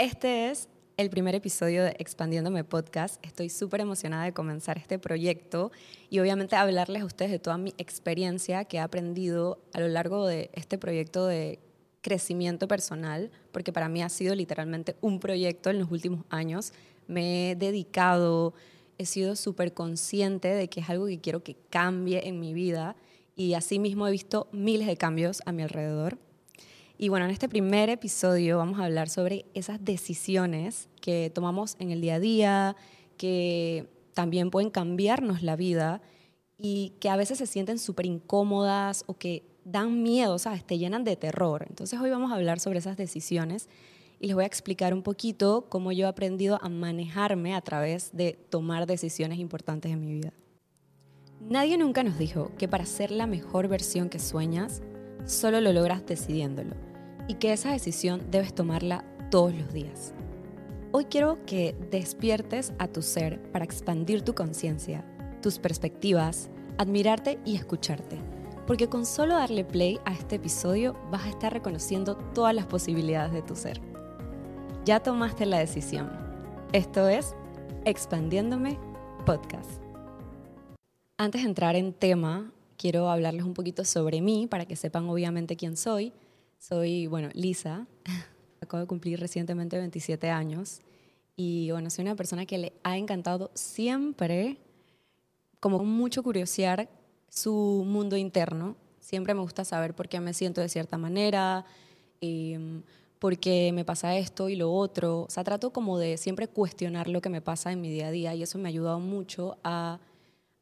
Este es el primer episodio de Expandiéndome Podcast. Estoy súper emocionada de comenzar este proyecto y obviamente hablarles a ustedes de toda mi experiencia que he aprendido a lo largo de este proyecto de crecimiento personal, porque para mí ha sido literalmente un proyecto en los últimos años. Me he dedicado, he sido súper consciente de que es algo que quiero que cambie en mi vida y asimismo he visto miles de cambios a mi alrededor. Y bueno, en este primer episodio vamos a hablar sobre esas decisiones que tomamos en el día a día, que también pueden cambiarnos la vida y que a veces se sienten súper incómodas o que dan miedo, ¿sabes? Te llenan de terror. Entonces hoy vamos a hablar sobre esas decisiones y les voy a explicar un poquito cómo yo he aprendido a manejarme a través de tomar decisiones importantes en mi vida. Nadie nunca nos dijo que para ser la mejor versión que sueñas, solo lo logras decidiéndolo y que esa decisión debes tomarla todos los días. Hoy quiero que despiertes a tu ser para expandir tu conciencia, tus perspectivas, admirarte y escucharte, porque con solo darle play a este episodio vas a estar reconociendo todas las posibilidades de tu ser. Ya tomaste la decisión. Esto es Expandiéndome Podcast. Antes de entrar en tema, quiero hablarles un poquito sobre mí para que sepan obviamente quién soy soy, bueno, Lisa. Acabo de cumplir recientemente 27 años. Y bueno, soy una persona que le ha encantado siempre, como mucho curiosear su mundo interno. Siempre me gusta saber por qué me siento de cierta manera, eh, por qué me pasa esto y lo otro. O sea, trato como de siempre cuestionar lo que me pasa en mi día a día y eso me ha ayudado mucho a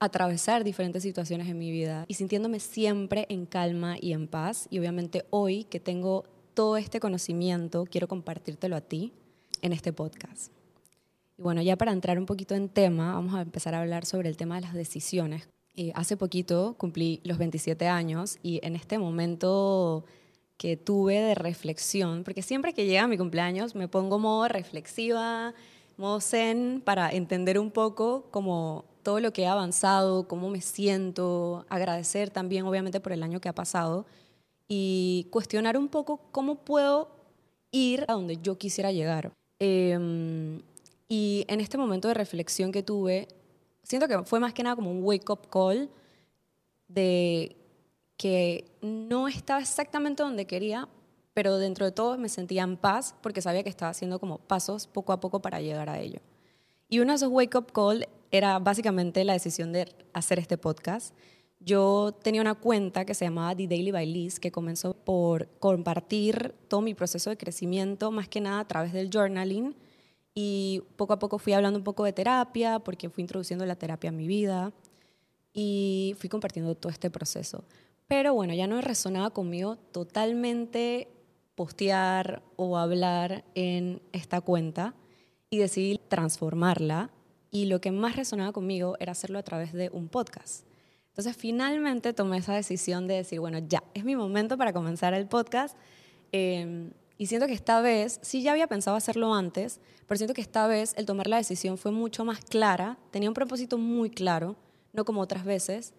atravesar diferentes situaciones en mi vida y sintiéndome siempre en calma y en paz. Y obviamente hoy que tengo todo este conocimiento, quiero compartírtelo a ti en este podcast. Y bueno, ya para entrar un poquito en tema, vamos a empezar a hablar sobre el tema de las decisiones. Eh, hace poquito cumplí los 27 años y en este momento que tuve de reflexión, porque siempre que llega mi cumpleaños me pongo modo reflexiva, modo zen, para entender un poco como todo lo que he avanzado, cómo me siento, agradecer también obviamente por el año que ha pasado y cuestionar un poco cómo puedo ir a donde yo quisiera llegar. Em, y en este momento de reflexión que tuve, siento que fue más que nada como un wake-up call de que no estaba exactamente donde quería, pero dentro de todo me sentía en paz porque sabía que estaba haciendo como pasos poco a poco para llegar a ello. Y uno de esos wake-up call era básicamente la decisión de hacer este podcast. Yo tenía una cuenta que se llamaba The Daily by Liz, que comenzó por compartir todo mi proceso de crecimiento, más que nada a través del journaling. Y poco a poco fui hablando un poco de terapia, porque fui introduciendo la terapia en mi vida. Y fui compartiendo todo este proceso. Pero bueno, ya no resonaba conmigo totalmente postear o hablar en esta cuenta y decidí transformarla y lo que más resonaba conmigo era hacerlo a través de un podcast. Entonces finalmente tomé esa decisión de decir, bueno, ya, es mi momento para comenzar el podcast. Em, y siento que esta vez, sí ya había pensado hacerlo antes, pero siento que esta vez el tomar la decisión fue mucho más clara, tenía un propósito muy claro, no como otras veces.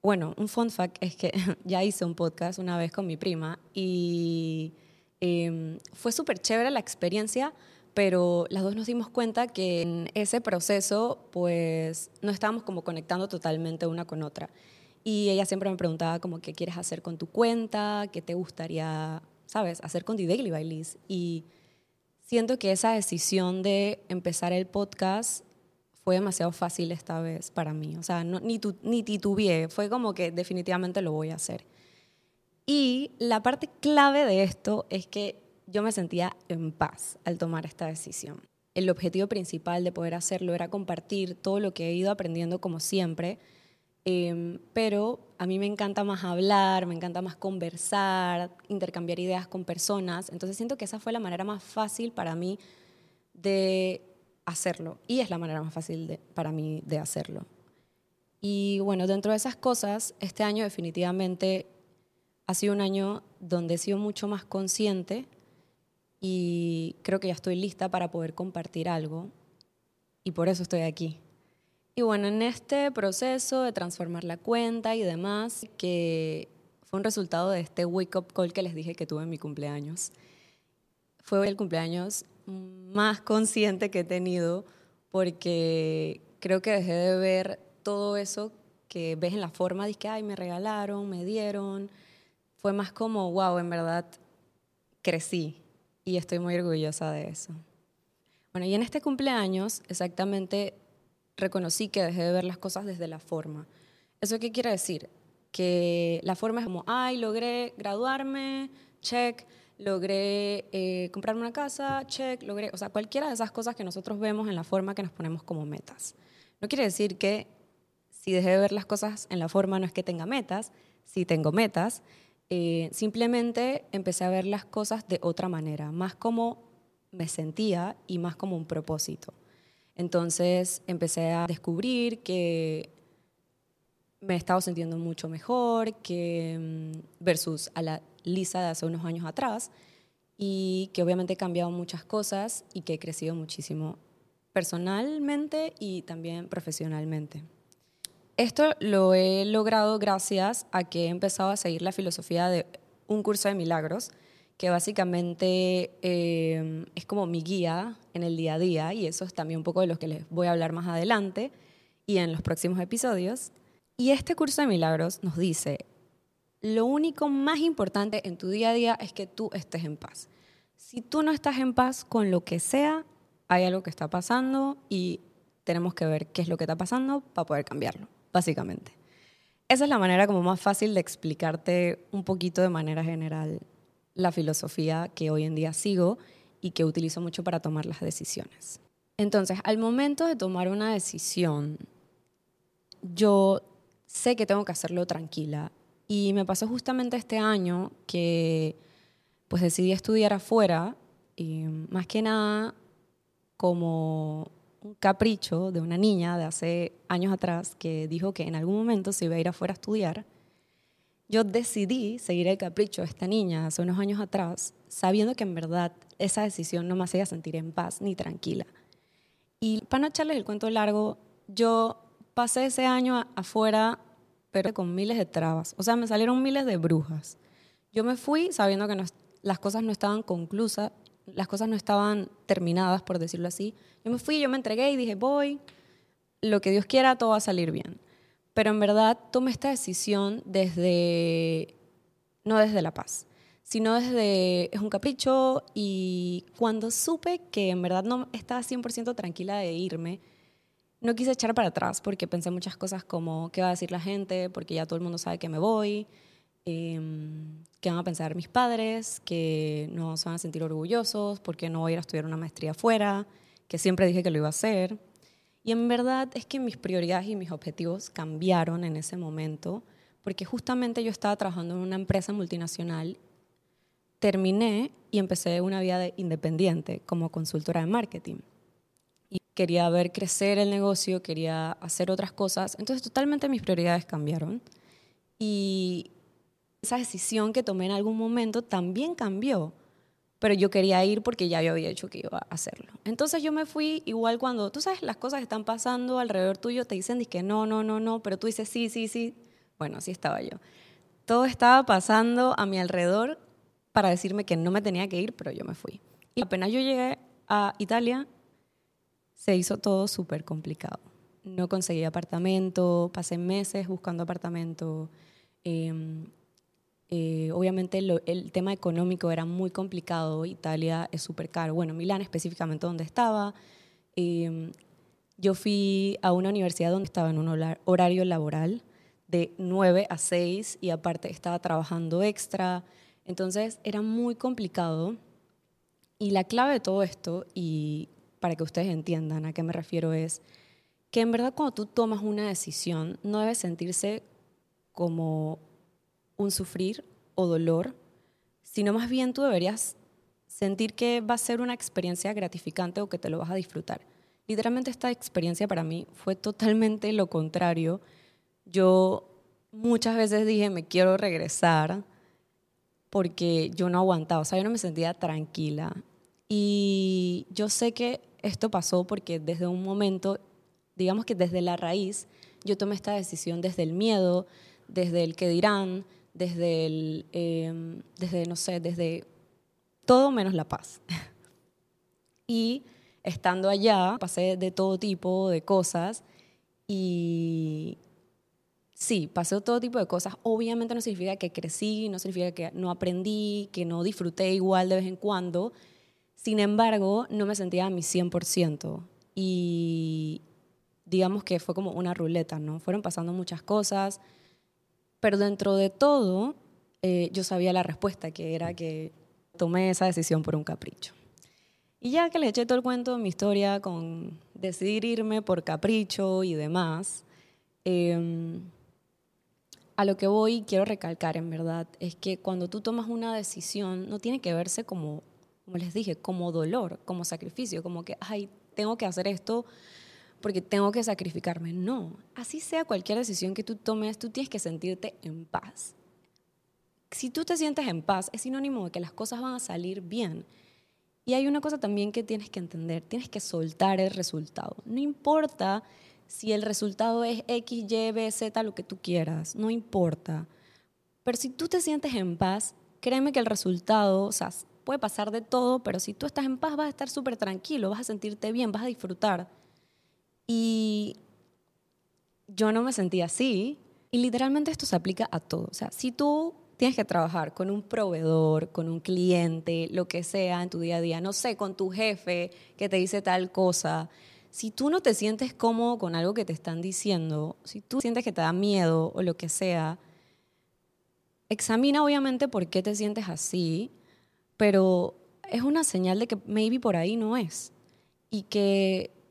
Bueno, un fun fact es que ya hice un podcast una vez con mi prima y em, fue súper chévere la experiencia pero las dos nos dimos cuenta que en ese proceso pues no estábamos como conectando totalmente una con otra. Y ella siempre me preguntaba como qué quieres hacer con tu cuenta, qué te gustaría, sabes, hacer con The Daily by. Y siento que esa decisión de empezar el podcast fue demasiado fácil esta vez para mí. O sea, no, ni, tu, ni titubeé, fue como que definitivamente lo voy a hacer. Y la parte clave de esto es que yo me sentía en paz al tomar esta decisión. El objetivo principal de poder hacerlo era compartir todo lo que he ido aprendiendo como siempre, em, pero a mí me encanta más hablar, me encanta más conversar, intercambiar ideas con personas, entonces siento que esa fue la manera más fácil para mí de hacerlo y es la manera más fácil para mí de hacerlo. Y bueno, dentro de esas cosas, este año definitivamente ha sido un año donde he sido mucho más consciente y creo que ya estoy lista para poder compartir algo y por eso estoy aquí. Y bueno, en este proceso de transformar la cuenta y demás, que fue un resultado de este wake up call que les dije que tuve en mi cumpleaños. Fue el cumpleaños más consciente que he tenido porque creo que dejé de ver todo eso que ves en la forma de que, ay, me regalaron, me dieron. Fue más como, wow, en verdad crecí y estoy muy orgullosa de eso. Bueno, y en este cumpleaños exactamente reconocí que dejé de ver las cosas desde la forma. ¿Eso qué quiere decir? Que la forma es como, ay, logré graduarme, check, logré eh, comprarme una casa, check, logré, o sea, cualquiera de esas cosas que nosotros vemos en la forma que nos ponemos como metas. No quiere decir que si dejé de ver las cosas en la forma no es que tenga metas, sí tengo metas, eh, simplemente empecé a ver las cosas de otra manera, más como me sentía y más como un propósito. Entonces empecé a descubrir que me he estado sintiendo mucho mejor que mm, versus a la Lisa de hace unos años atrás y que obviamente he cambiado muchas cosas y que he crecido muchísimo personalmente y también profesionalmente. Esto lo he logrado gracias a que he empezado a seguir la filosofía de un curso de milagros, que básicamente eh, es como mi guía en el día a día, y eso es también un poco de lo que les voy a hablar más adelante y en los próximos episodios. Y este curso de milagros nos dice, lo único más importante en tu día a día es que tú estés en paz. Si tú no estás en paz con lo que sea, hay algo que está pasando y tenemos que ver qué es lo que está pasando para poder cambiarlo, básicamente. Esa es la manera como más fácil de explicarte un poquito de manera general la filosofía que hoy en día sigo y que utilizo mucho para tomar las decisiones. Entonces, al momento de tomar una decisión, yo sé que tengo que hacerlo tranquila. Y me pasó justamente este año que pues decidí estudiar afuera, y más que nada como un capricho de una niña de hace años atrás que dijo que en algún momento se iba a ir afuera a estudiar. Yo decidí seguir el capricho de esta niña hace unos años atrás, sabiendo que en verdad esa decisión no me hacía sentir en paz ni tranquila. Y para no echarles el cuento largo, yo pasé ese año afuera, pero con miles de trabas. O sea, me salieron miles de brujas. Yo me fui sabiendo que las cosas no estaban conclusas las cosas no estaban terminadas, por decirlo así. Yo me fui, yo me entregué y dije, voy, lo que Dios quiera, todo va a salir bien. Pero en verdad tomé esta decisión desde, no desde la paz, sino desde, es un capricho y cuando supe que en verdad no estaba 100% tranquila de irme, no quise echar para atrás porque pensé muchas cosas como, ¿qué va a decir la gente? Porque ya todo el mundo sabe que me voy. Em, qué van a pensar mis padres, que no se van a sentir orgullosos porque no voy a ir a estudiar una maestría afuera, que siempre dije que lo iba a hacer. Y en verdad es que mis prioridades y mis objetivos cambiaron en ese momento, porque justamente yo estaba trabajando en una empresa multinacional, terminé y empecé una vida de independiente como consultora de marketing. Y quería ver crecer el negocio, quería hacer otras cosas, entonces totalmente mis prioridades cambiaron. Y esa decisión que tomé en algún momento también cambió, pero yo quería ir porque ya yo había dicho que iba a hacerlo. Entonces yo me fui igual cuando, tú sabes, las cosas están pasando alrededor tuyo, te dicen que no, no, no, no, pero tú dices sí, sí, sí. Bueno, así estaba yo. Todo estaba pasando a mi alrededor para decirme que no me tenía que ir, pero yo me fui. Y apenas yo llegué a Italia, se hizo todo súper complicado. No conseguí apartamento, pasé meses buscando apartamento. Eh, eh, obviamente el tema económico era muy complicado, Italia es súper caro, bueno, Milán específicamente donde estaba. Em, yo fui a una universidad donde estaba en un horario laboral de 9 a 6 y aparte estaba trabajando extra, entonces era muy complicado. Y la clave de todo esto, y para que ustedes entiendan a qué me refiero, es que en verdad cuando tú tomas una decisión no debes sentirse como un sufrir o dolor, sino más bien tú deberías sentir que va a ser una experiencia gratificante o que te lo vas a disfrutar. Literalmente esta experiencia para mí fue totalmente lo contrario. Yo muchas veces dije, me quiero regresar porque yo no aguantaba, o sea, yo no me sentía tranquila. Y yo sé que esto pasó porque desde un momento, digamos que desde la raíz, yo tomé esta decisión desde el miedo, desde el que dirán, desde el, em, desde, no sé, desde todo menos la paz. Y estando allá, pasé de todo tipo de cosas y sí, pasé todo tipo de cosas. Obviamente no significa que crecí, no significa que no aprendí, que no disfruté igual de vez en cuando. Sin embargo, no me sentía a mi 100%. Y digamos que fue como una ruleta, ¿no? Fueron pasando muchas cosas, pero dentro de todo eh, yo sabía la respuesta, que era que tomé esa decisión por un capricho. Y ya que le eché todo el cuento, mi historia con decidir irme por capricho y demás, em, a lo que voy quiero recalcar en verdad es que cuando tú tomas una decisión no tiene que verse como, como les dije, como dolor, como sacrificio, como que, ay, tengo que hacer esto porque tengo que sacrificarme. No, así sea cualquier decisión que tú tomes, tú tienes que sentirte en paz. Si tú te sientes en paz, es sinónimo de que las cosas van a salir bien. Y hay una cosa también que tienes que entender, tienes que soltar el resultado. No importa si el resultado es X, Y, B, Z, lo que tú quieras, no importa. Pero si tú te sientes en paz, créeme que el resultado, o sea, puede pasar de todo, pero si tú estás en paz vas a estar súper tranquilo, vas a sentirte bien, vas a disfrutar. Y yo no me sentía así. Y literalmente esto se aplica a todo. O sea, si tú tienes que trabajar con un proveedor, con un cliente, lo que sea en tu día a día, no sé, con tu jefe que te dice tal cosa, si tú no te sientes cómodo con algo que te están diciendo, si tú sientes que te da miedo o lo que sea, examina obviamente por qué te sientes así, pero es una señal de que maybe por ahí no es y que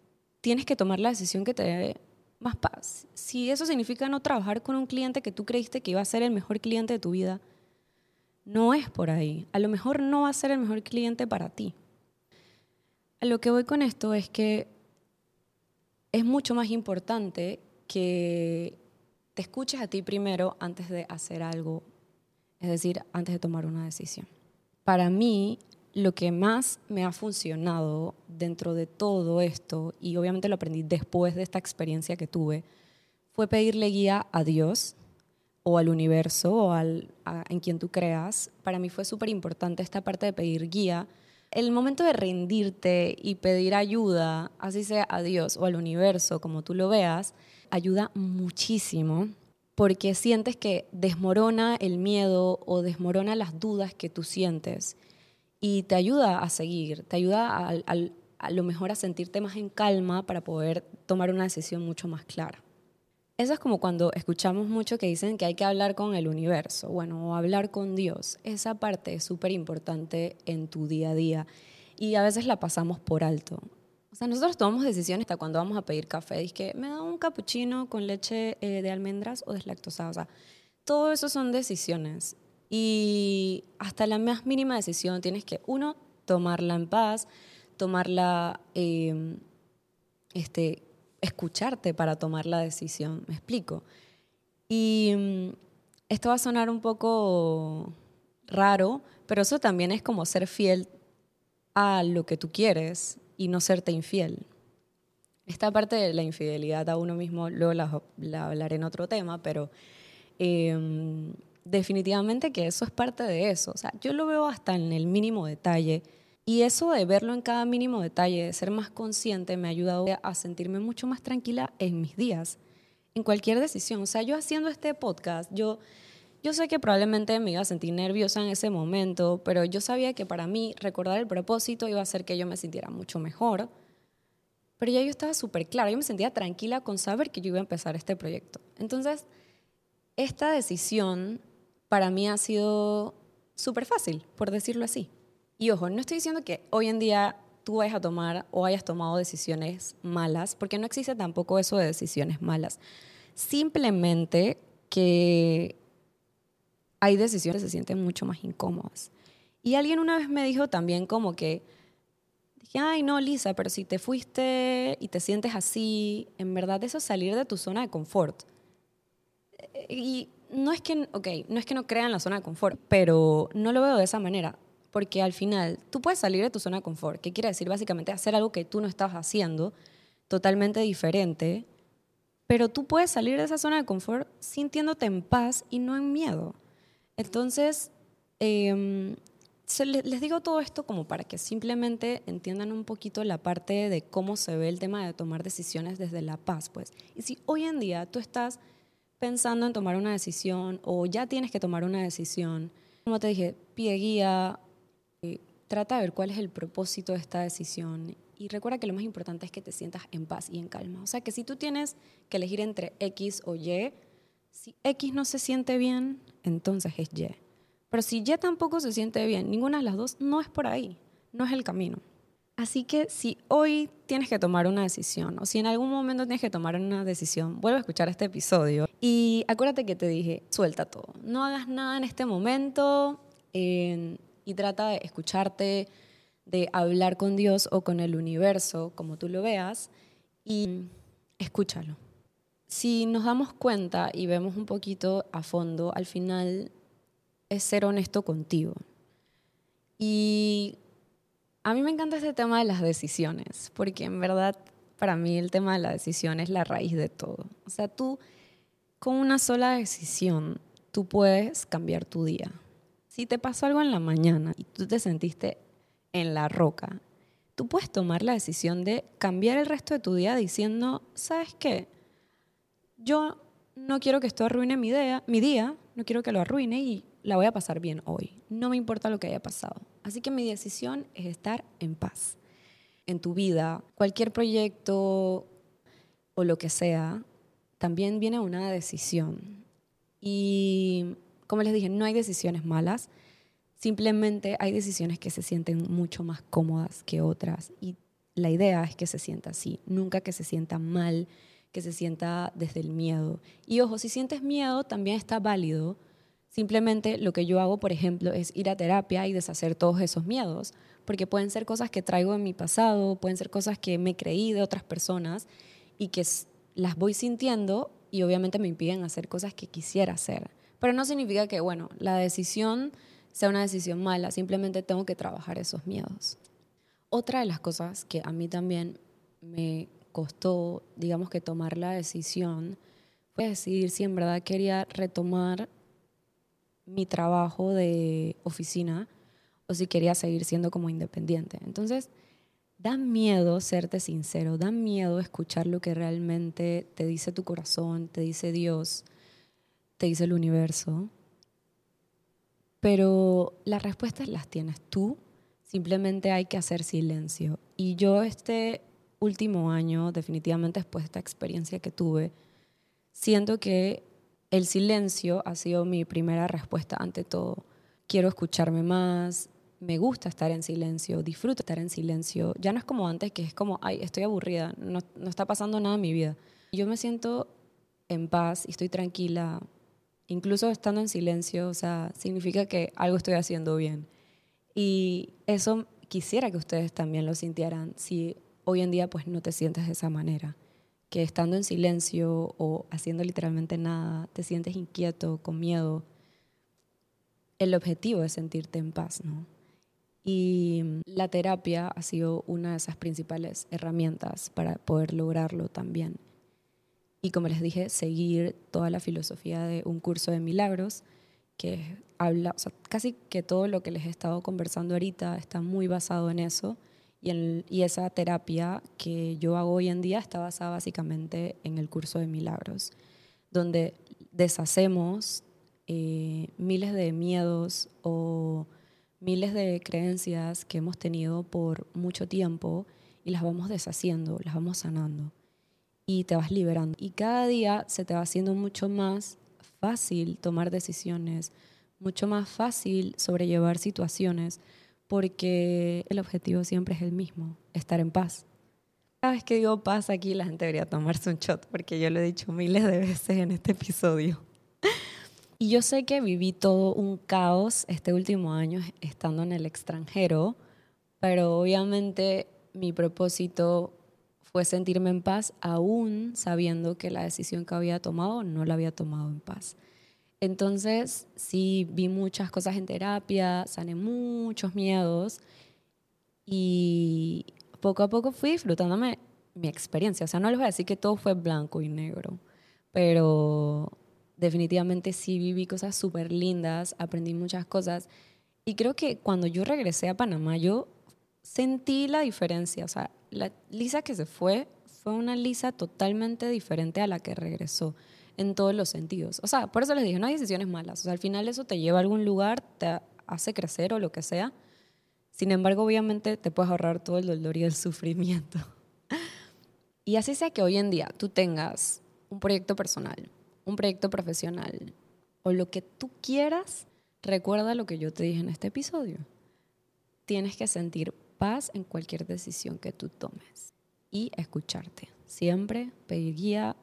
tienes que tomar la decisión que te dé más paz. Si eso significa no trabajar con un cliente que tú creíste que iba a ser el mejor cliente de tu vida, no es por ahí. A lo mejor no va a ser el mejor cliente para ti. A lo que voy con esto es que es mucho más importante que te escuches a ti primero antes de hacer algo, es decir, antes de tomar una decisión. Para mí, lo que más me ha funcionado dentro de todo esto, y obviamente lo aprendí después de esta experiencia que tuve, fue pedirle guía a Dios o al universo o al, en quien tú creas. Para mí fue súper importante esta parte de pedir guía. El momento de rendirte y pedir ayuda, así sea a Dios o al universo, como tú lo veas, ayuda muchísimo porque sientes que desmorona el miedo o desmorona las dudas que tú sientes y te ayuda a seguir, te ayuda a, lo mejor a sentirte más en calma para poder tomar una decisión mucho más clara. Eso es como cuando escuchamos mucho que dicen que hay que hablar con el universo, bueno, o hablar con Dios. Esa parte es súper importante en tu día a día y a veces la pasamos por alto. O sea, nosotros tomamos decisiones hasta cuando vamos a pedir café. Dice que me da un cappuccino con leche eh, de almendras o deslactosada. O sea, todo eso son decisiones y hasta la más mínima decisión tienes que, uno, tomarla en paz, tomarla, em, este, escucharte para tomar la decisión. ¿Me explico? Y mm, esto va a sonar un poco raro, pero eso también es como ser fiel a lo que tú quieres y no serte infiel. Esta parte de la infidelidad a uno mismo, luego la, hablaré en otro tema, pero em, definitivamente que eso es parte de eso. O sea, yo lo veo hasta en el mínimo detalle. Y eso de verlo en cada mínimo detalle, de ser más consciente, me ha ayudado a sentirme mucho más tranquila en mis días, en cualquier decisión. O sea, yo haciendo este podcast, yo, yo sé que probablemente me iba a sentir nerviosa en ese momento, pero yo sabía que para mí recordar el propósito iba a hacer que yo me sintiera mucho mejor. Pero ya yo estaba súper clara, yo me sentía tranquila con saber que yo iba a empezar este proyecto. Entonces, esta decisión para mí ha sido súper fácil, por decirlo así. Y ojo, no estoy diciendo que hoy en día tú vayas a tomar o hayas tomado decisiones malas, porque no existe tampoco eso de decisiones malas. Simplemente que hay decisiones que se sienten mucho más incómodas. Y alguien una vez me dijo también como que, dije, ay no, Lisa, pero si te fuiste y te sientes así, en verdad eso es salir de tu zona de confort. Y no es que, okay, no es que no crean la zona de confort, pero no lo veo de esa manera, porque al final tú puedes salir de tu zona de confort, que quiere decir básicamente hacer algo que tú no estás haciendo, totalmente diferente, pero tú puedes salir de esa zona de confort sintiéndote en paz y no en miedo. Entonces, em, les digo todo esto como para que simplemente entiendan un poquito la parte de cómo se ve el tema de tomar decisiones desde la paz, pues. Y si hoy en día tú estás pensando en tomar una decisión o ya tienes que tomar una decisión, como te dije, pide guía, eh, trata de ver cuál es el propósito de esta decisión y recuerda que lo más importante es que te sientas en paz y en calma. O sea, que si tú tienes que elegir entre X o Y, si X no se siente bien, entonces es Y. Pero si Y tampoco se siente bien, ninguna de las dos no es por ahí, no es el camino. Así que si hoy tienes que tomar una decisión o si en algún momento tienes que tomar una decisión, vuelve a escuchar este episodio y acuérdate que te dije, suelta todo, no hagas nada en este momento y trata de escucharte, de hablar con Dios o con el universo, como tú lo veas, y escúchalo. Si nos damos cuenta y vemos un poquito a fondo, al final es ser honesto contigo. Y a mí me encanta este tema de las decisiones, porque en verdad para mí el tema de la decisión es la raíz de todo. O sea, tú con una sola decisión, tú puedes cambiar tu día. Si te pasó algo en la mañana y tú te sentiste en la roca, tú puedes tomar la decisión de cambiar el resto de tu día diciendo, ¿sabes qué? Yo no quiero que esto arruine mi, día, mi día, no quiero que lo arruine y la voy a pasar bien hoy. No me importa lo que haya pasado. Así que mi decisión es estar en paz. En tu vida, cualquier proyecto o lo que sea, también viene una decisión. Y como les dije, no hay decisiones malas, simplemente hay decisiones que se sienten mucho más cómodas que otras. Y la idea es que se sienta así, nunca que se sienta mal, que se sienta desde el miedo. Y ojo, si sientes miedo, también está válido Simplemente lo que yo hago, por ejemplo, es ir a terapia y deshacer todos esos miedos, porque pueden ser cosas que traigo en mi pasado, pueden ser cosas que me creí de otras personas y que las voy sintiendo y obviamente me impiden hacer cosas que quisiera hacer. Pero no significa que, bueno, la decisión sea una decisión mala, simplemente tengo que trabajar esos miedos. Otra de las cosas que a mí también me costó, digamos que tomar la decisión, fue decidir si en verdad quería retomar mi trabajo de oficina o si quería seguir siendo como independiente. Entonces, da miedo serte sincero, da miedo escuchar lo que realmente te dice tu corazón, te dice Dios, te dice el universo. Pero las respuestas las tienes tú, simplemente hay que hacer silencio. Y yo este último año, definitivamente después de esta experiencia que tuve, siento que el silencio ha sido mi primera respuesta ante todo. Quiero escucharme más, me gusta estar en silencio, disfruto estar en silencio. Ya no es como antes, que es como, ay, estoy aburrida, no, no está pasando nada en mi vida. Yo me siento en paz y estoy tranquila, incluso estando en silencio, o sea, significa que algo estoy haciendo bien. Y eso quisiera que ustedes también lo sintieran si hoy en día pues no te sientes de esa manera que estando en silencio o haciendo literalmente nada, te sientes inquieto, con miedo. El objetivo es sentirte en paz, ¿no? Y la terapia ha sido una de esas principales herramientas para poder lograrlo también. Y como les dije, seguir toda la filosofía de un curso de milagros, que habla, casi que todo lo que les he estado conversando ahorita está muy basado en eso y, esa terapia que yo hago hoy en día está basada básicamente en el curso de milagros, donde deshacemos eh, miles de miedos o miles de creencias que hemos tenido por mucho tiempo y las vamos deshaciendo, las vamos sanando y te vas liberando. Y cada día se te va haciendo mucho más fácil tomar decisiones, mucho más fácil sobrellevar situaciones porque el objetivo siempre es el mismo, estar en paz. Cada vez que digo paz aquí, la gente debería tomarse un shot, porque yo lo he dicho miles de veces en este episodio. Y yo sé que viví todo un caos este último año estando en el extranjero, pero obviamente mi propósito fue sentirme en paz aún sabiendo que la decisión que había tomado no la había tomado en paz. Entonces, sí, vi muchas cosas en terapia, sané muchos miedos y poco a poco fui disfrutándome mi experiencia. O sea, no les voy a decir que todo fue blanco y negro, pero definitivamente sí viví cosas súper lindas, aprendí muchas cosas Y creo que cuando yo regresé a Panamá, yo sentí la diferencia. O sea, la Lisa que se fue fue una Lisa totalmente diferente a la que regresó en todos los sentidos. O sea, por eso les dije, no hay decisiones malas. O sea, al final eso te lleva a algún lugar, te hace crecer o lo que sea. Sin embargo, obviamente te puedes ahorrar todo el dolor y el sufrimiento. Y así sea que hoy en día tú tengas un proyecto personal, un proyecto profesional o lo que tú quieras, recuerda lo que yo te dije en este episodio. Tienes que sentir paz en cualquier decisión que tú tomes y escucharte. Siempre pedir guía,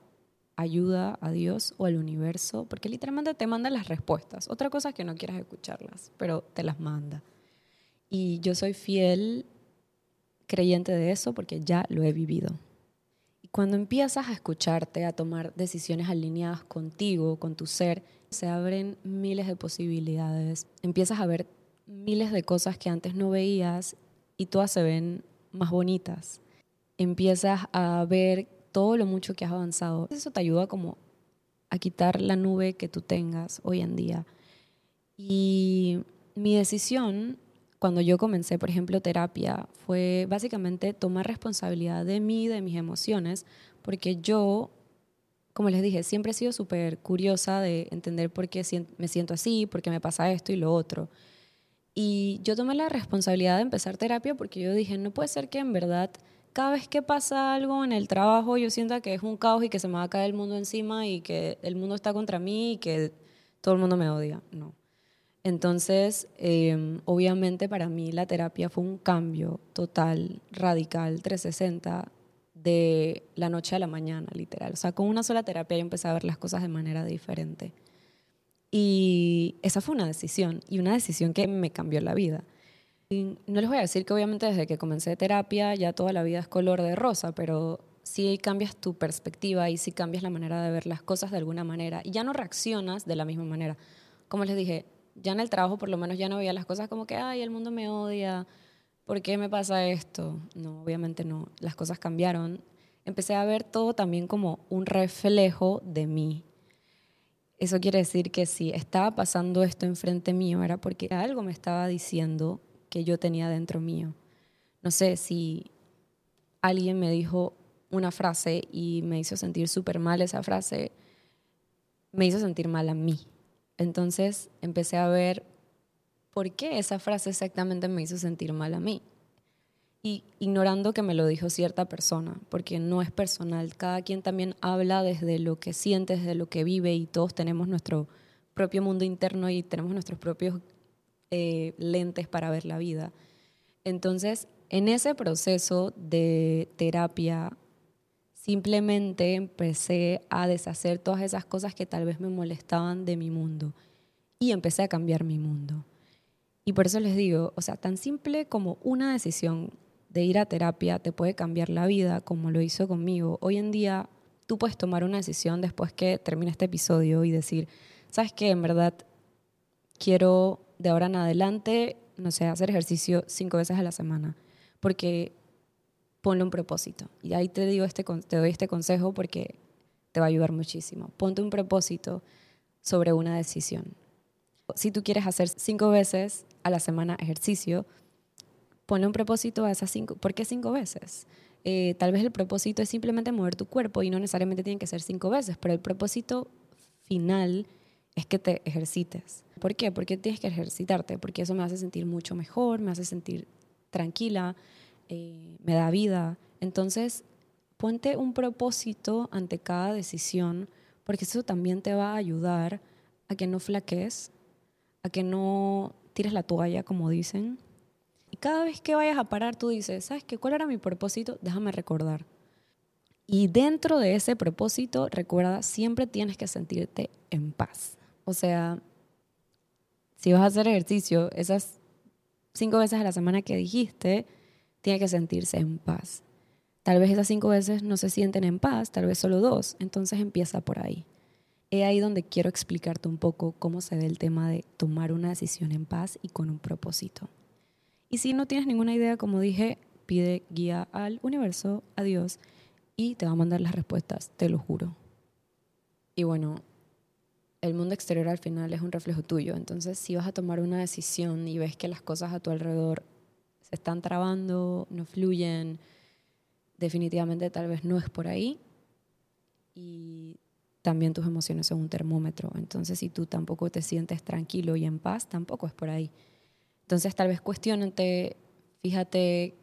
ayuda a Dios o al universo, porque literalmente te manda las respuestas. Otra cosa es que no quieras escucharlas, pero te las manda. Y yo soy fiel creyente de eso porque ya lo he vivido. Y cuando empiezas a escucharte, a tomar decisiones alineadas contigo, con tu ser, se abren miles de posibilidades. Empiezas a ver miles de cosas que antes no veías y todas se ven más bonitas. Empiezas a ver todo lo mucho que has avanzado. Eso te ayuda como a quitar la nube que tú tengas hoy en día. Y mi decisión cuando yo comencé, por ejemplo, terapia, fue básicamente tomar responsabilidad de mí, de mis emociones, porque yo, como les dije, siempre he sido súper curiosa de entender por qué me siento así, por qué me pasa esto y lo otro. Y yo tomé la responsabilidad de empezar terapia porque yo dije, no puede ser que en verdad cada vez que pasa algo en el trabajo yo sienta que es un caos y que se me va a caer el mundo encima y que el mundo está contra mí y que todo el mundo me odia. No. Entonces, em, obviamente para mí la terapia fue un cambio total, radical, 360, de la noche a la mañana, literal. O sea, con una sola terapia yo empecé a ver las cosas de manera diferente. Y esa fue una decisión, y una decisión que me cambió la vida. No les voy a decir que obviamente desde que comencé terapia ya toda la vida es color de rosa, pero sí cambias tu perspectiva y sí cambias la manera de ver las cosas de alguna manera y ya no reaccionas de la misma manera. Como les dije, ya en el trabajo por lo menos ya no veía las cosas como que, ay, el mundo me odia, ¿por qué me pasa esto? No, obviamente no, las cosas cambiaron. Empecé a ver todo también como un reflejo de mí. Eso quiere decir que si estaba pasando esto enfrente mío era porque algo me estaba diciendo que yo tenía dentro mío. No sé si alguien me dijo una frase y me hizo sentir súper mal esa frase, me hizo sentir mal a mí. Entonces empecé a ver por qué esa frase exactamente me hizo sentir mal a mí. Y ignorando que me lo dijo cierta persona, porque no es personal. Cada quien también habla desde lo que siente, desde lo que vive y todos tenemos nuestro propio mundo interno y tenemos nuestros propios eh, lentes para ver la vida. Entonces, en ese proceso de terapia Simplemente empecé a deshacer todas esas cosas que tal vez me molestaban de mi mundo y empecé a cambiar mi mundo. Y por eso les digo, o sea, tan simple como una decisión de ir a terapia te puede cambiar la vida, como lo hizo conmigo. Hoy en día tú puedes tomar una decisión después que termine este episodio y decir, ¿sabes qué? En verdad quiero de ahora en adelante, no sé, hacer ejercicio cinco veces a la semana, porque ponle un propósito. Y ahí te, digo este, te doy este consejo porque te va a ayudar muchísimo. Ponte un propósito sobre una decisión. Si tú quieres hacer cinco veces a la semana ejercicio, ponle un propósito a esas cinco. ¿Por qué cinco veces? Eh, tal vez el propósito es simplemente mover tu cuerpo y no necesariamente tiene que ser cinco veces, pero el propósito final es que te ejercites. ¿Por qué? Porque tienes que ejercitarte, porque eso me hace sentir mucho mejor, me hace sentir tranquila, eh, me da vida. Entonces, ponte un propósito ante cada decisión, porque eso también te va a ayudar a que no flaques, a que no tires la toalla, como dicen. Y cada vez que vayas a parar, tú dices, ¿sabes qué? ¿Cuál era mi propósito? Déjame recordar. Y dentro de ese propósito, recuerda, siempre tienes que sentirte en paz. O sea, si vas a hacer ejercicio, esas cinco veces a la semana que dijiste, tiene que sentirse en paz. Tal vez esas cinco veces no se sienten en paz, tal vez solo dos, entonces empieza por ahí. Es ahí donde quiero explicarte un poco cómo se ve el tema de tomar una decisión en paz y con un propósito. Y si no tienes ninguna idea, como dije, pide guía al universo, a Dios, y te va a mandar las respuestas, te lo juro. Y bueno, el mundo exterior al final es un reflejo tuyo. Entonces, si vas a tomar una decisión y ves que las cosas a tu alrededor se están trabando, no fluyen, definitivamente tal vez no es por ahí. Y también tus emociones son un termómetro. Entonces, si tú tampoco te sientes tranquilo y en paz, tampoco es por ahí. Entonces, tal vez cuestionate, fíjate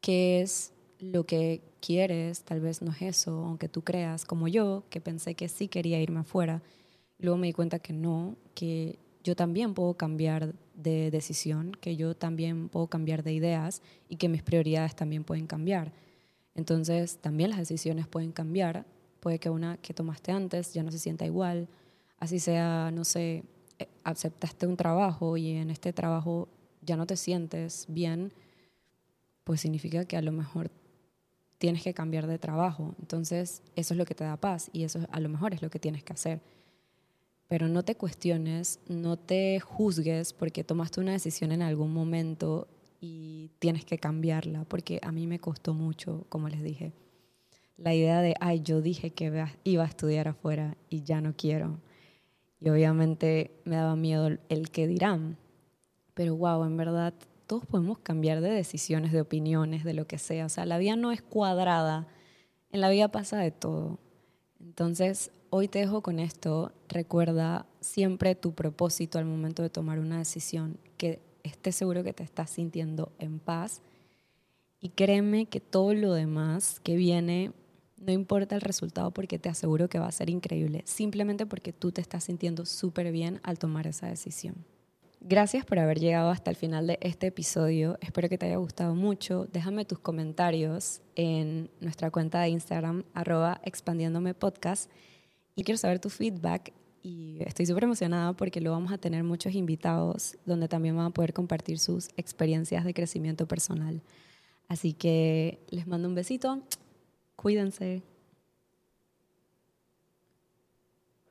qué es lo que quieres, tal vez no es eso, aunque tú creas, como yo, que pensé que sí quería irme afuera Luego me di cuenta que no, que yo también puedo cambiar de decisión, que yo también puedo cambiar de ideas y que mis prioridades también pueden cambiar. Entonces, también las decisiones pueden cambiar. Puede que una que tomaste antes ya no se sienta igual. Así sea, no sé, eh, aceptaste un trabajo y en este trabajo ya no te sientes bien, pues significa que a lo mejor tienes que cambiar de trabajo. Entonces, eso es lo que te da paz y eso a lo mejor es lo que tienes que hacer pero no te cuestiones, no te juzgues porque tomaste una decisión en algún momento y tienes que cambiarla, porque a mí me costó mucho, como les dije, la idea de, ay, yo dije que iba a estudiar afuera y ya no quiero. Y obviamente me daba miedo el que dirán, pero wow, en verdad todos podemos cambiar de decisiones, de opiniones, de lo que sea. O sea, la vida no es cuadrada, en la vida pasa de todo. Entonces, hoy te dejo con esto. Recuerda siempre tu propósito al momento de tomar una decisión, que estés seguro que te estás sintiendo en paz. Y créeme que todo lo demás que viene, no importa el resultado porque te aseguro que va a ser increíble, simplemente porque tú te estás sintiendo súper bien al tomar esa decisión. Gracias por haber llegado hasta el final de este episodio. Espero que te haya gustado mucho. Déjame tus comentarios en nuestra cuenta de Instagram, arroba expandiéndome podcast y quiero saber tu feedback y estoy súper emocionada porque lo vamos a tener muchos invitados donde también van a poder compartir sus experiencias de crecimiento personal. Así que les mando un besito, cuídense.